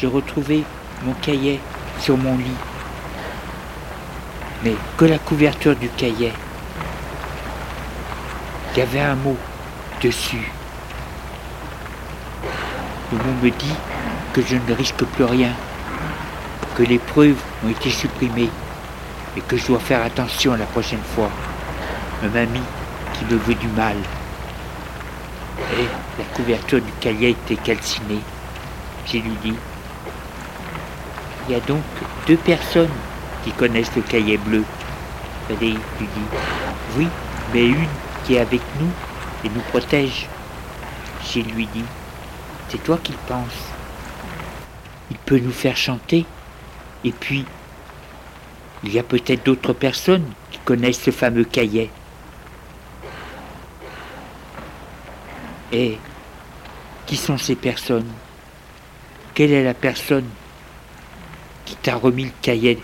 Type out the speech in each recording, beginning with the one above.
J'ai retrouvé mon cahier sur mon lit. Mais que la couverture du cahier. Il y avait un mot dessus. Le mot me dit que je ne risque plus rien, que les preuves ont été supprimées et que je dois faire attention la prochaine fois. Un ami qui me veut du mal. Et la couverture du cahier était calcinée. J'ai lui dit, il y a donc deux personnes qui connaissent le cahier bleu. Frédéric lui dit, oui, mais une qui est avec nous et nous protège. J'ai lui dit, c'est toi qui le penses. Il peut nous faire chanter. Et puis, il y a peut-être d'autres personnes qui connaissent ce fameux cahier. Et qui sont ces personnes? Quelle est la personne qui t'a remis le cahier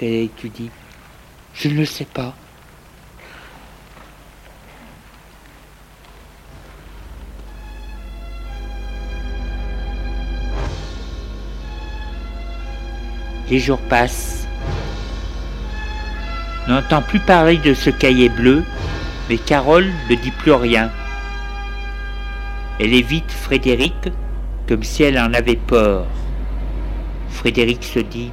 a étudié Je ne le sais pas. Les jours passent. On n'entend plus parler de ce cahier bleu, mais Carole ne dit plus rien. Elle évite Frédéric comme si elle en avait peur. Frédéric se dit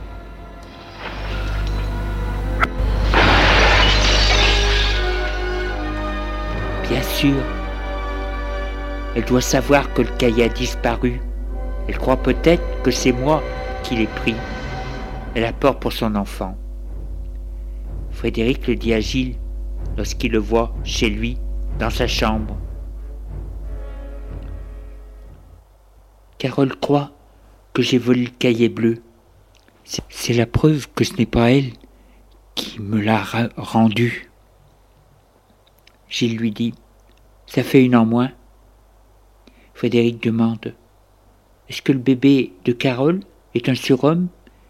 Bien sûr, elle doit savoir que le cahier a disparu. Elle croit peut-être que c'est moi qui l'ai pris. Elle a peur pour son enfant. Frédéric le dit à Gilles lorsqu'il le voit chez lui, dans sa chambre. Carole croit que j'ai volé le cahier bleu. C'est la preuve que ce n'est pas elle qui me l'a rendu. Gilles lui dit Ça fait une en moins. Frédéric demande Est-ce que le bébé de Carole est un surhomme?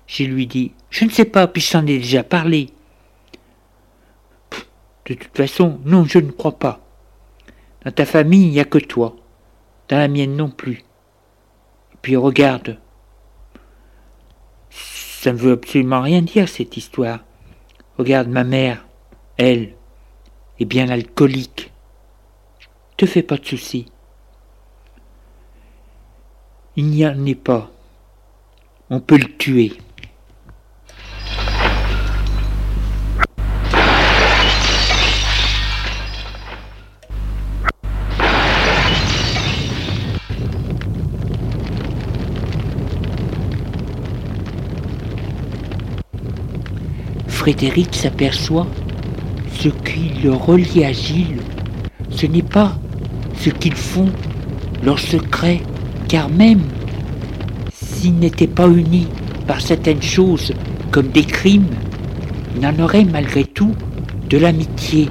Gilles lui dit Je ne sais pas, puis j'en ai déjà parlé. De toute façon, non, je ne crois pas. Dans ta famille, il n'y a que toi. Dans la mienne non plus. Et puis regarde. Ça ne veut absolument rien dire, cette histoire. Regarde ma mère, elle, est bien alcoolique. Te fais pas de soucis. Il n'y en est pas. On peut le tuer. Frédéric s'aperçoit ce qui le relie à Gilles. Ce n'est pas ce qu'ils font, leur secret, car même s'ils n'étaient pas unis par certaines choses comme des crimes, il en aurait malgré tout de l'amitié,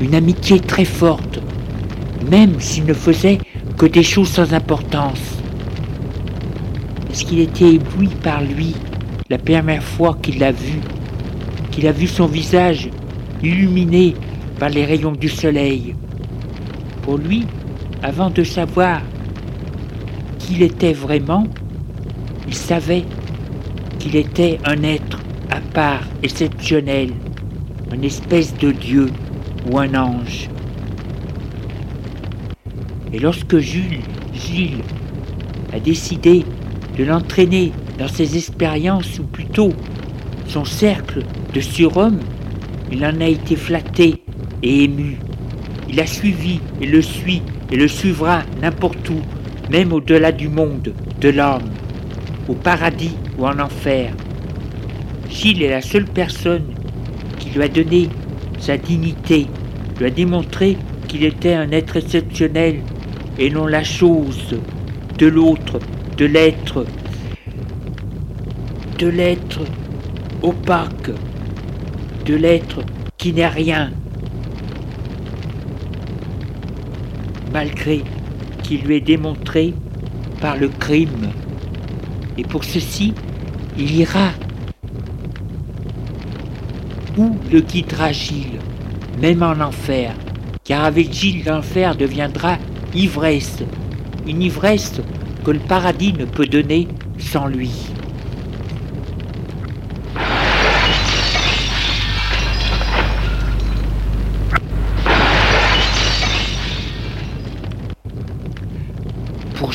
une amitié très forte, même s'ils ne faisaient que des choses sans importance. Est-ce qu'il était ébloui par lui la première fois qu'il l'a vu? Qu'il a vu son visage illuminé par les rayons du soleil. Pour lui, avant de savoir qui il était vraiment, il savait qu'il était un être à part, exceptionnel, une espèce de Dieu ou un ange. Et lorsque Jules, Gilles a décidé de l'entraîner dans ses expériences, ou plutôt son cercle de surhomme, il en a été flatté et ému. Il a suivi et le suit et le suivra n'importe où, même au-delà du monde, de l'homme, au paradis ou en enfer. Gilles est la seule personne qui lui a donné sa dignité, lui a démontré qu'il était un être exceptionnel et non la chose de l'autre, de l'être, de l'être opaque, l'être qui n'est rien, malgré qu'il lui est démontré par le crime. Et pour ceci, il ira où le guidera Gilles, même en enfer, car avec Gilles l'enfer deviendra ivresse, une ivresse que le paradis ne peut donner sans lui.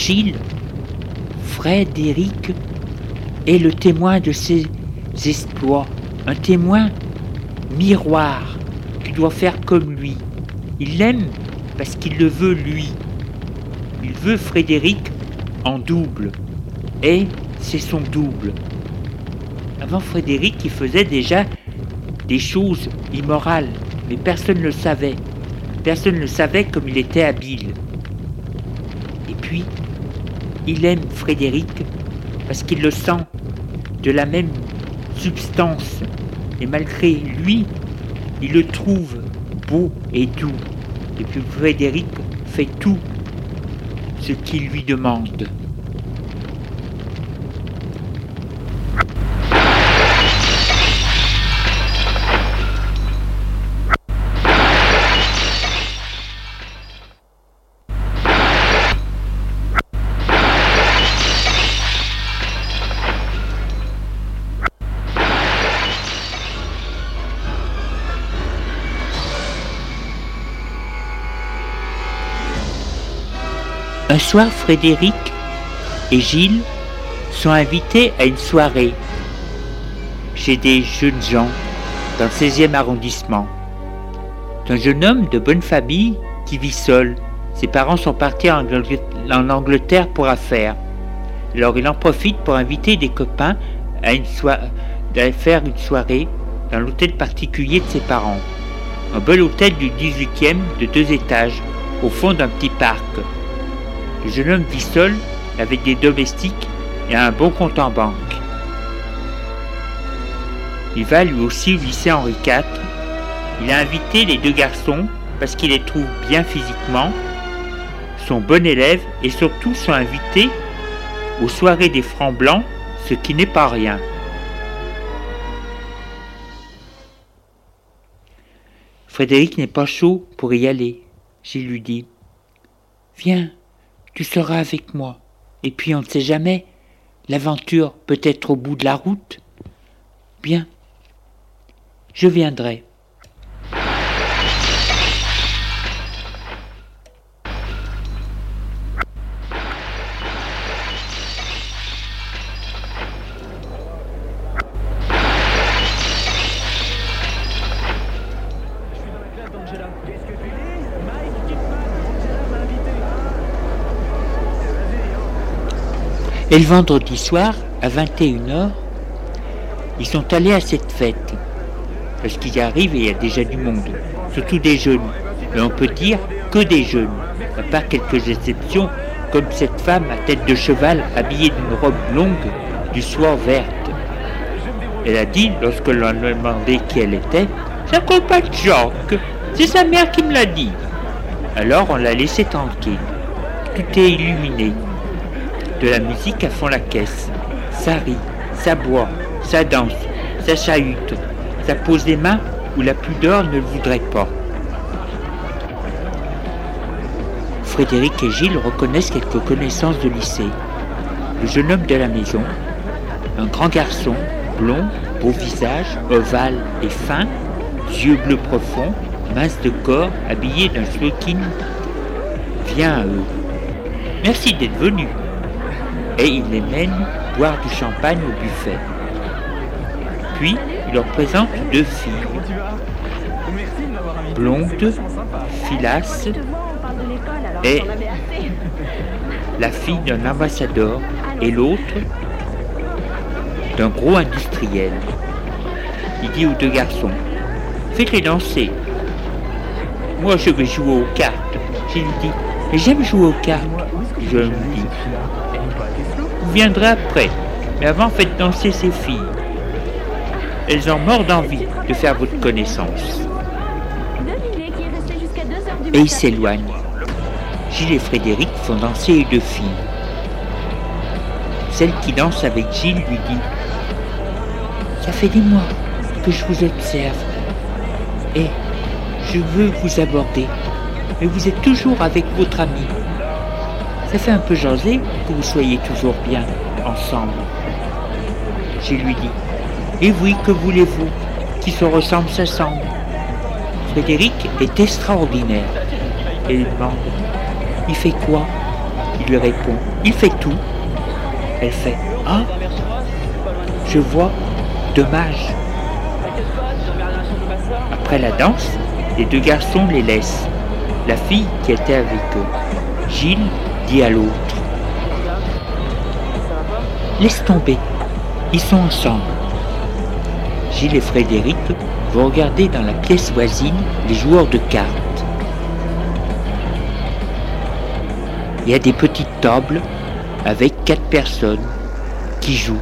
Gilles, Frédéric est le témoin de ses exploits, un témoin miroir qui doit faire comme lui. Il l'aime parce qu'il le veut lui. Il veut Frédéric en double. Et c'est son double. Avant Frédéric, il faisait déjà des choses immorales, mais personne ne le savait. Personne ne le savait comme il était habile. Il aime Frédéric parce qu'il le sent de la même substance. Et malgré lui, il le trouve beau et doux. Et puis Frédéric fait tout ce qu'il lui demande. Un soir, Frédéric et Gilles sont invités à une soirée chez des jeunes gens dans le 16e arrondissement. Un jeune homme de bonne famille qui vit seul. Ses parents sont partis en Angleterre pour affaires. Alors il en profite pour inviter des copains à, à faire une soirée dans l'hôtel particulier de ses parents. Un bel hôtel du 18e de deux étages, au fond d'un petit parc. Le jeune homme vit seul avec des domestiques et un bon compte en banque. Il va lui aussi au lycée Henri IV. Il a invité les deux garçons parce qu'il les trouve bien physiquement, sont bons élèves et surtout sont invités aux soirées des francs blancs, ce qui n'est pas rien. Frédéric n'est pas chaud pour y aller. J'ai lui dit Viens, tu seras avec moi. Et puis on ne sait jamais, l'aventure peut être au bout de la route. Bien, je viendrai. Et le vendredi soir, à 21h, ils sont allés à cette fête. Parce qu'ils arrivent et il y a déjà du monde, surtout des jeunes. Et on peut dire que des jeunes, à part quelques exceptions, comme cette femme à tête de cheval habillée d'une robe longue du soir verte. Elle a dit, lorsque l'on lui a demandé qui elle était, Sa compagne Jacques, c'est sa mère qui me l'a dit. Alors on l'a laissé tranquille. Tout est illuminé. De la musique à fond la caisse. Ça rit, ça boit, ça danse, ça chahute, ça pose des mains où la pudeur ne le voudrait pas. Frédéric et Gilles reconnaissent quelques connaissances de lycée. Le jeune homme de la maison, un grand garçon, blond, beau visage, ovale et fin, yeux bleus profonds, mince de corps, habillé d'un smoking, vient à eux. Merci d'être venu. Et il les mène boire du champagne au buffet. Puis, il leur présente deux filles. Blonde, filasse, et la fille d'un ambassadeur et l'autre d'un gros industriel. Il dit aux deux garçons, faites-les danser. Moi je vais jouer aux cartes. Dis, mais j'aime jouer aux cartes. Je lui dis, vous viendrez après, mais avant faites danser ces filles. Elles ont mort d'envie de faire votre connaissance. Et ils s'éloignent. Gilles et Frédéric font danser les deux filles. Celle qui danse avec Gilles lui dit Ça fait des mois que je vous observe et je veux vous aborder, mais vous êtes toujours avec votre ami. Ça fait un peu jaser que vous soyez toujours bien ensemble. Gilles lui dit Et oui, que voulez-vous Qui se ressemble s'assemble. Frédéric est extraordinaire. Il demande Il fait quoi? Il lui répond Il fait tout. Elle fait Ah Je vois, dommage. Après la danse, les deux garçons les laissent. La fille qui était avec eux. Gilles dit à l'autre Laisse tomber, ils sont ensemble. Gilles et Frédéric vont regarder dans la pièce voisine les joueurs de cartes. Il y a des petites tables avec quatre personnes qui jouent.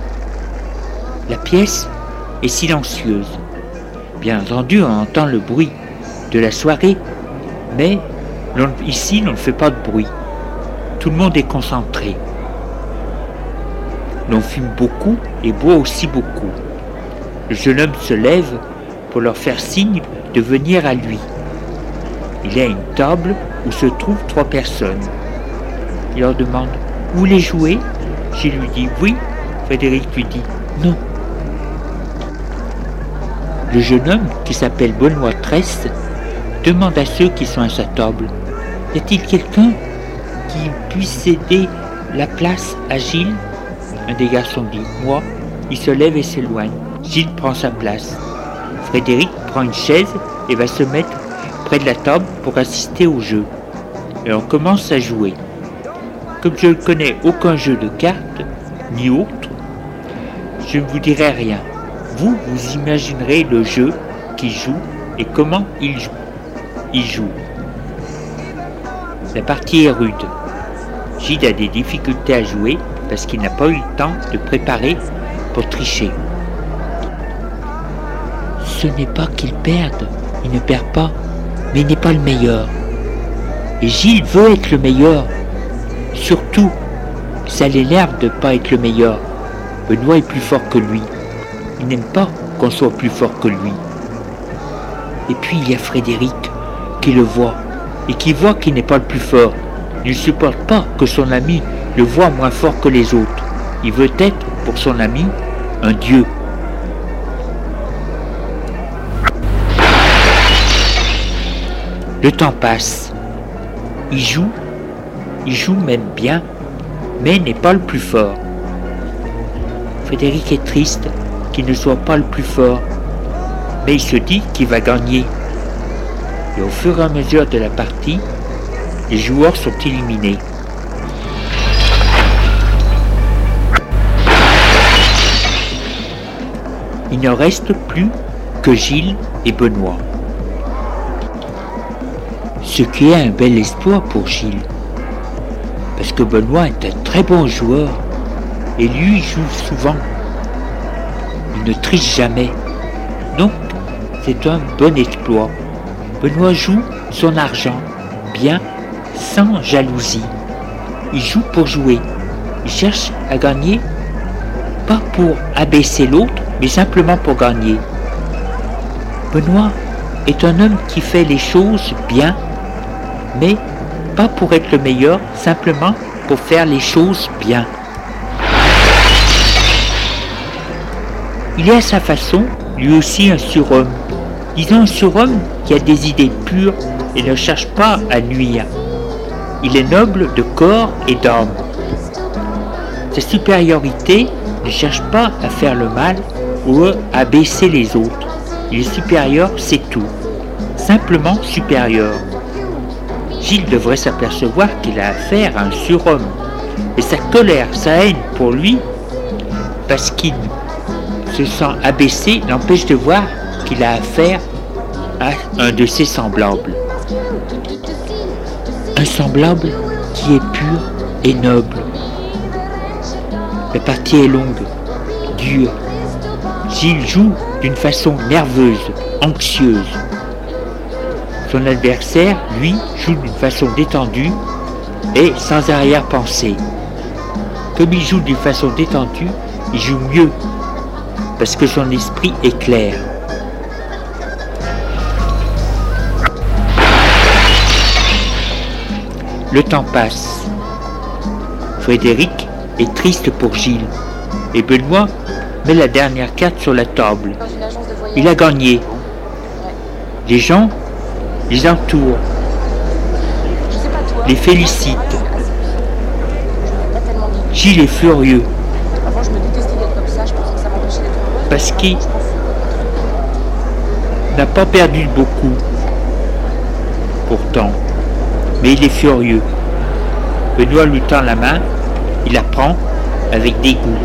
La pièce est silencieuse. Bien entendu, on entend le bruit de la soirée, mais ici, on ne fait pas de bruit. Tout le monde est concentré. L'on fume beaucoup et boit aussi beaucoup. Le jeune homme se lève pour leur faire signe de venir à lui. Il y a une table où se trouvent trois personnes. Il leur demande Vous voulez jouer? Je lui dis oui. Frédéric lui dit non. Le jeune homme, qui s'appelle Benoît Tresse, demande à ceux qui sont à sa table Y a-t-il quelqu'un qui puisse céder la place à Gilles Un des garçons dit Moi. Il se lève et s'éloigne. Gilles prend sa place. Frédéric prend une chaise et va se mettre près de la table pour assister au jeu. Et on commence à jouer. Comme je ne connais aucun jeu de cartes, ni autre, je ne vous dirai rien. Vous, vous imaginerez le jeu qui joue et comment il joue. Il joue. La partie est rude. Gilles a des difficultés à jouer parce qu'il n'a pas eu le temps de préparer pour tricher. Ce n'est pas qu'il perde, il ne perd pas, mais il n'est pas le meilleur. Et Gilles veut être le meilleur. Surtout, ça l'énerve de ne pas être le meilleur. Benoît est plus fort que lui. Il n'aime pas qu'on soit plus fort que lui. Et puis il y a Frédéric qui le voit et qui voit qu'il n'est pas le plus fort. Ne supporte pas que son ami le voit moins fort que les autres. Il veut être, pour son ami, un dieu. Le temps passe. Il joue, il joue même bien, mais n'est pas le plus fort. Frédéric est triste qu'il ne soit pas le plus fort, mais il se dit qu'il va gagner. Et au fur et à mesure de la partie, les joueurs sont éliminés. Il ne reste plus que Gilles et Benoît. Ce qui est un bel espoir pour Gilles. Parce que Benoît est un très bon joueur et lui joue souvent. Il ne triche jamais. Donc c'est un bon exploit. Benoît joue son argent bien sans jalousie. Il joue pour jouer. Il cherche à gagner, pas pour abaisser l'autre, mais simplement pour gagner. Benoît est un homme qui fait les choses bien, mais pas pour être le meilleur, simplement pour faire les choses bien. Il est à sa façon, lui aussi, un surhomme. Disons un surhomme qui a des idées pures et ne cherche pas à nuire. Il est noble de corps et d'âme. Sa supériorité ne cherche pas à faire le mal ou à baisser les autres. Il est supérieur, c'est tout. Simplement supérieur. Gilles devrait s'apercevoir qu'il a affaire à un surhomme. Et sa colère, sa haine pour lui, parce qu'il se sent abaissé, l'empêche de voir qu'il a affaire à un de ses semblables. Qui est pur et noble. La partie est longue, dure. Gilles joue d'une façon nerveuse, anxieuse. Son adversaire, lui, joue d'une façon détendue et sans arrière-pensée. Comme il joue d'une façon détendue, il joue mieux parce que son esprit est clair. Le temps passe. Frédéric est triste pour Gilles et Benoît met la dernière carte sur la table. Il a gagné. Les gens les entourent, les félicitent. Gilles est furieux. Parce qu'il n'a pas perdu beaucoup. Pourtant mais il est furieux. Benoît lui tend la main, il la prend avec dégoût.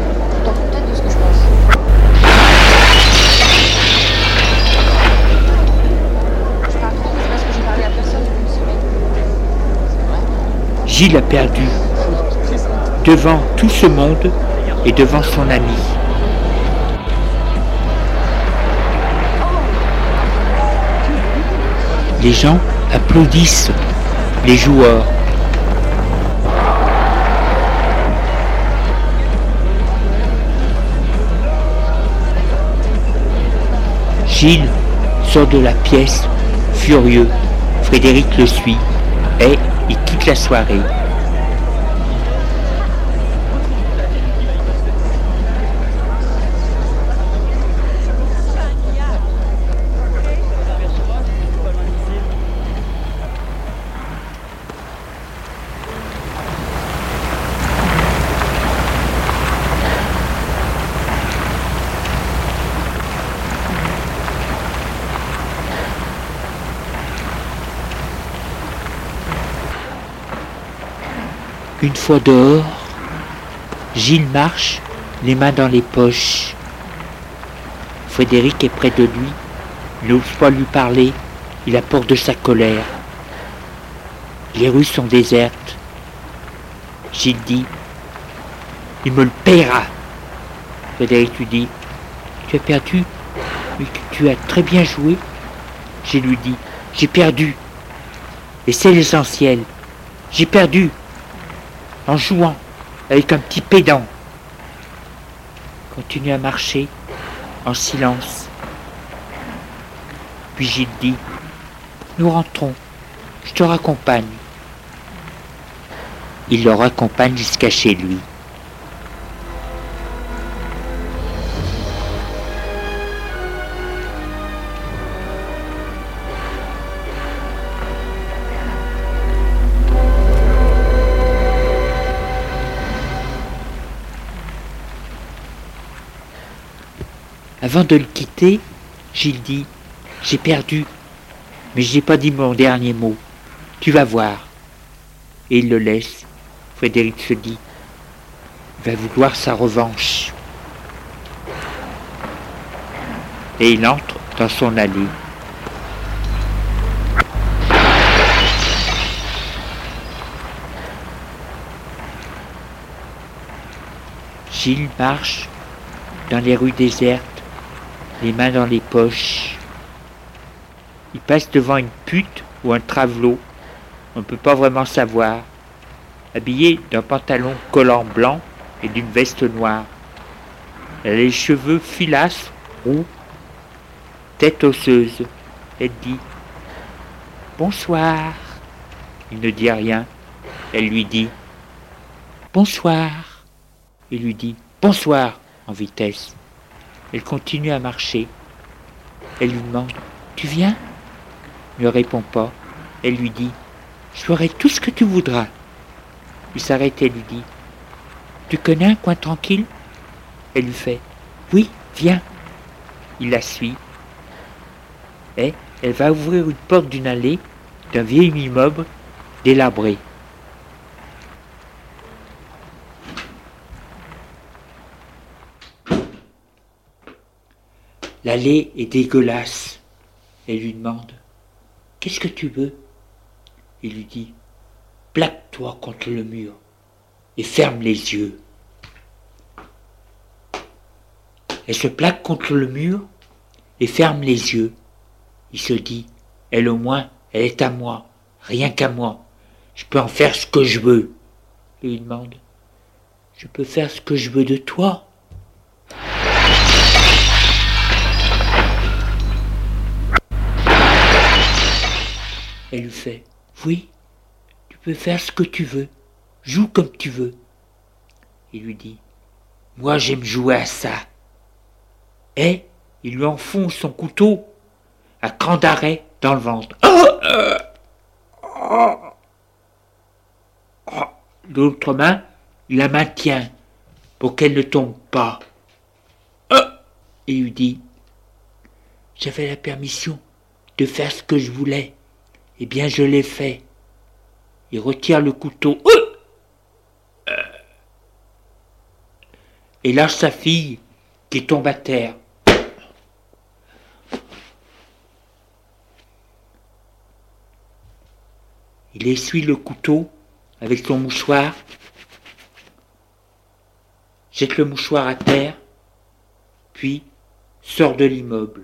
Gilles a perdu devant tout ce monde et devant son ami. Les gens applaudissent les joueurs. Gilles sort de la pièce, furieux. Frédéric le suit et il quitte la soirée. Une fois dehors, Gilles marche, les mains dans les poches. Frédéric est près de lui, il n'ose pas lui parler, il a peur de sa colère. Les rues sont désertes. Gilles dit, il me le paiera. Frédéric lui dit, tu as perdu, mais tu as très bien joué. Gilles lui dit, j'ai perdu. Et c'est l'essentiel. J'ai perdu en jouant avec un petit pédant. Continue à marcher en silence. Puis Gilles dit, nous rentrons, je te raccompagne. Il le raccompagne jusqu'à chez lui. Avant de le quitter, Gilles dit J'ai perdu, mais je n'ai pas dit mon dernier mot. Tu vas voir. Et il le laisse. Frédéric se dit Il va vouloir sa revanche. et il entre dans son allée. Gilles marche dans les rues désertes, les mains dans les poches. Il passe devant une pute ou un travelot, on ne peut pas vraiment savoir, habillé d'un pantalon collant blanc et d'une veste noire. Elle a les cheveux filasses, roux, tête osseuse. Elle dit Bonsoir. Il ne dit rien. Elle lui dit Bonsoir. Il lui dit Bonsoir en vitesse. Elle continue à marcher. Elle lui demande Tu viens? Il ne répond pas. Elle lui dit Je ferai tout ce que tu voudras. Il s'arrête et lui dit Tu connais un coin tranquille? Elle lui fait Oui, viens. Il la suit. Et elle va ouvrir une porte d'une allée d'un vieil immeuble délabré. L'allée est dégueulasse. Elle lui demande Qu'est-ce que tu veux? Il lui dit Plaque-toi contre le mur et ferme les yeux. Elle se plaque contre le mur et ferme les yeux. Il se dit Elle au moins, elle est à moi, rien qu'à moi. Je peux en faire ce que je veux. Il lui demande Je peux faire ce que je veux de toi Elle lui fait Oui, tu peux faire ce que tu veux, joue comme tu veux. Il lui dit Moi j'aime jouer à ça. Et il lui enfonce son couteau à cran d'arrêt dans le ventre. L'autre main, il la maintient pour qu'elle ne tombe pas. Et il lui dit J'avais la permission de faire ce que je voulais. Eh bien, je l'ai fait. Il retire le couteau. Et lâche sa fille qui tombe à terre. Il essuie le couteau avec son mouchoir, jette le mouchoir à terre, puis sort de l'immeuble.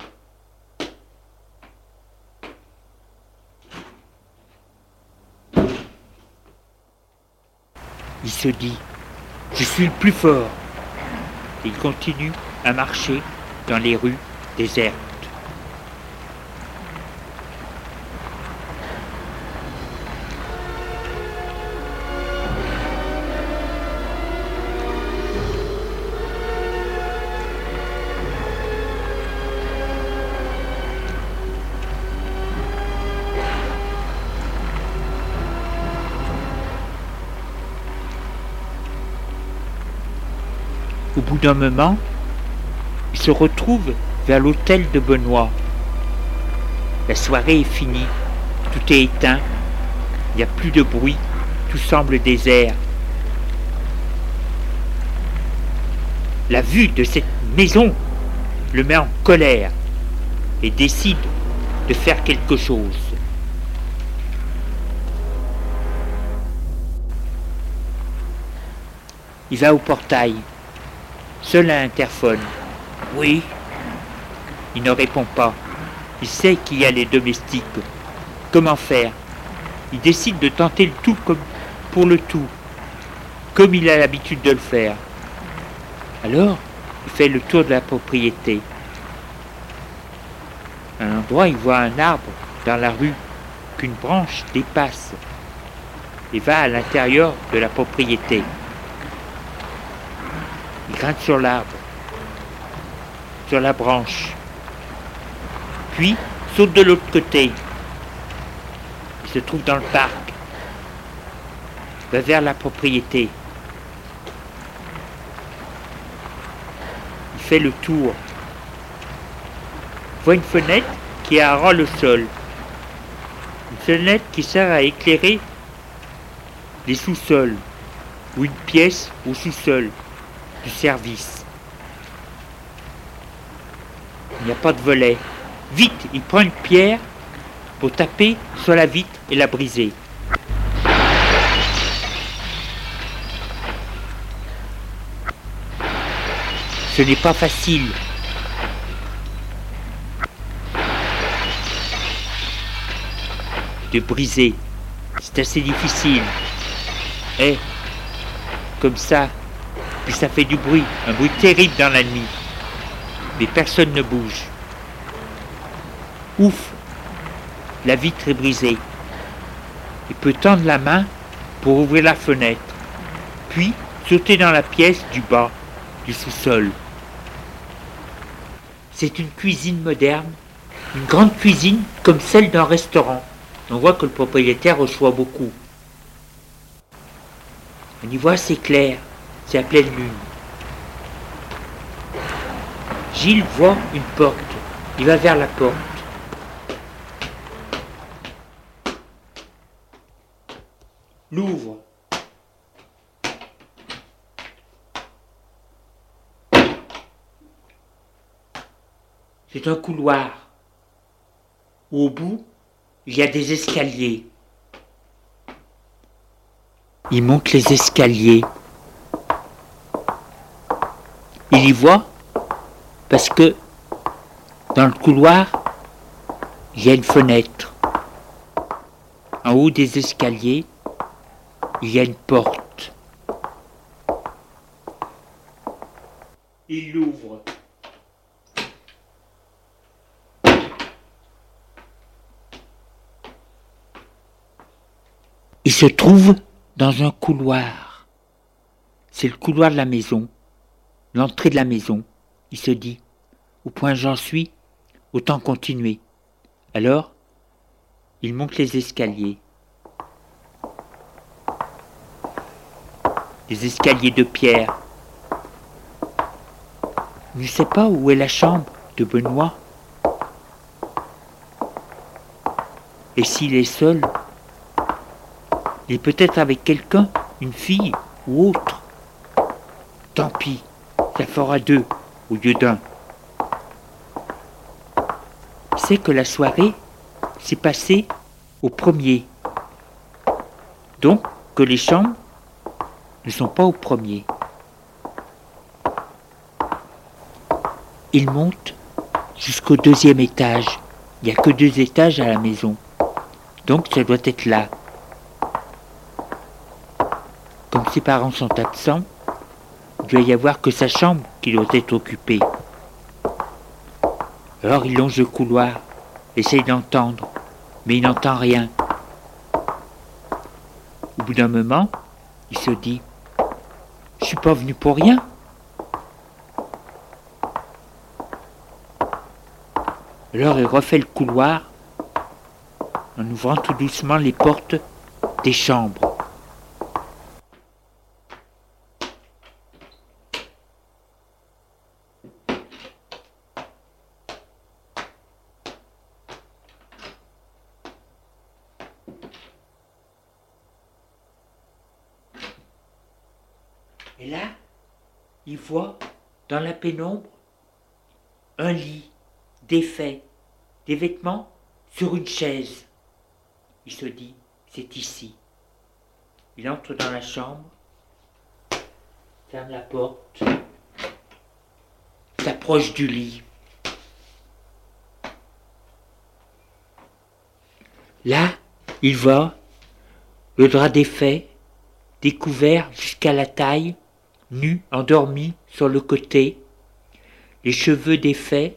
Il se dit, je suis le plus fort. Il continue à marcher dans les rues désertes. D'un moment, il se retrouve vers l'hôtel de Benoît. La soirée est finie, tout est éteint, il n'y a plus de bruit, tout semble désert. La vue de cette maison le met en colère et décide de faire quelque chose. Il va au portail. Seul un interphone. Oui. Il ne répond pas. Il sait qu'il y a les domestiques. Comment faire? Il décide de tenter le tout comme pour le tout, comme il a l'habitude de le faire. Alors, il fait le tour de la propriété. À un endroit, il voit un arbre dans la rue qu'une branche dépasse et va à l'intérieur de la propriété. Il grimpe sur l'arbre, sur la branche, puis saute de l'autre côté. Il se trouve dans le parc, va vers la propriété. Il fait le tour, voit une fenêtre qui est à ras le sol. Une fenêtre qui sert à éclairer les sous-sols ou une pièce au sous-sol service. il n'y a pas de volet. Vite, il prend une pierre pour taper sur la vitre et la briser. Ce n'est pas facile. De briser. C'est assez difficile. Et comme ça, puis ça fait du bruit, un bruit terrible dans la nuit. Mais personne ne bouge. Ouf, la vitre est brisée. Il peut tendre la main pour ouvrir la fenêtre, puis sauter dans la pièce du bas, du sous-sol. C'est une cuisine moderne, une grande cuisine comme celle d'un restaurant. On voit que le propriétaire reçoit beaucoup. On y voit assez clair, c'est à pleine lune. Gilles voit une porte. Il va vers la porte. L'ouvre. C'est un couloir. Au bout, il y a des escaliers. Il monte les escaliers. Il y voit parce que dans le couloir, il y a une fenêtre. En haut des escaliers, il y a une porte. Il l'ouvre. Il se trouve dans un couloir. C'est le couloir de la maison, l'entrée de la maison. Il se dit, au point j'en suis, autant continuer. Alors, il monte les escaliers. Des escaliers de pierre. Il ne sait pas où est la chambre de Benoît. Et s'il est seul, il est peut-être avec quelqu'un, une fille ou autre. Tant pis, ça fera deux au lieu d'un. C'est que la soirée s'est passée au premier. Donc que les chambres ne sont pas au premier. Il monte jusqu'au deuxième étage. Il n'y a que deux étages à la maison. Donc ça doit être là. Comme ses parents sont absents, il doit y avoir que sa chambre qui doit être occupée. Alors il longe le couloir, essaye d'entendre, mais il n'entend rien. Au bout d'un moment, il se dit Je suis pas venu pour rien. Alors il refait le couloir en ouvrant tout doucement les portes des chambres. Et là, il voit dans la pénombre un lit défait, des vêtements sur une chaise. Il se dit, c'est ici. Il entre dans la chambre, ferme la porte, s'approche du lit. Là, il voit le drap défait, découvert jusqu'à la taille, nu, endormi sur le côté, les cheveux défaits,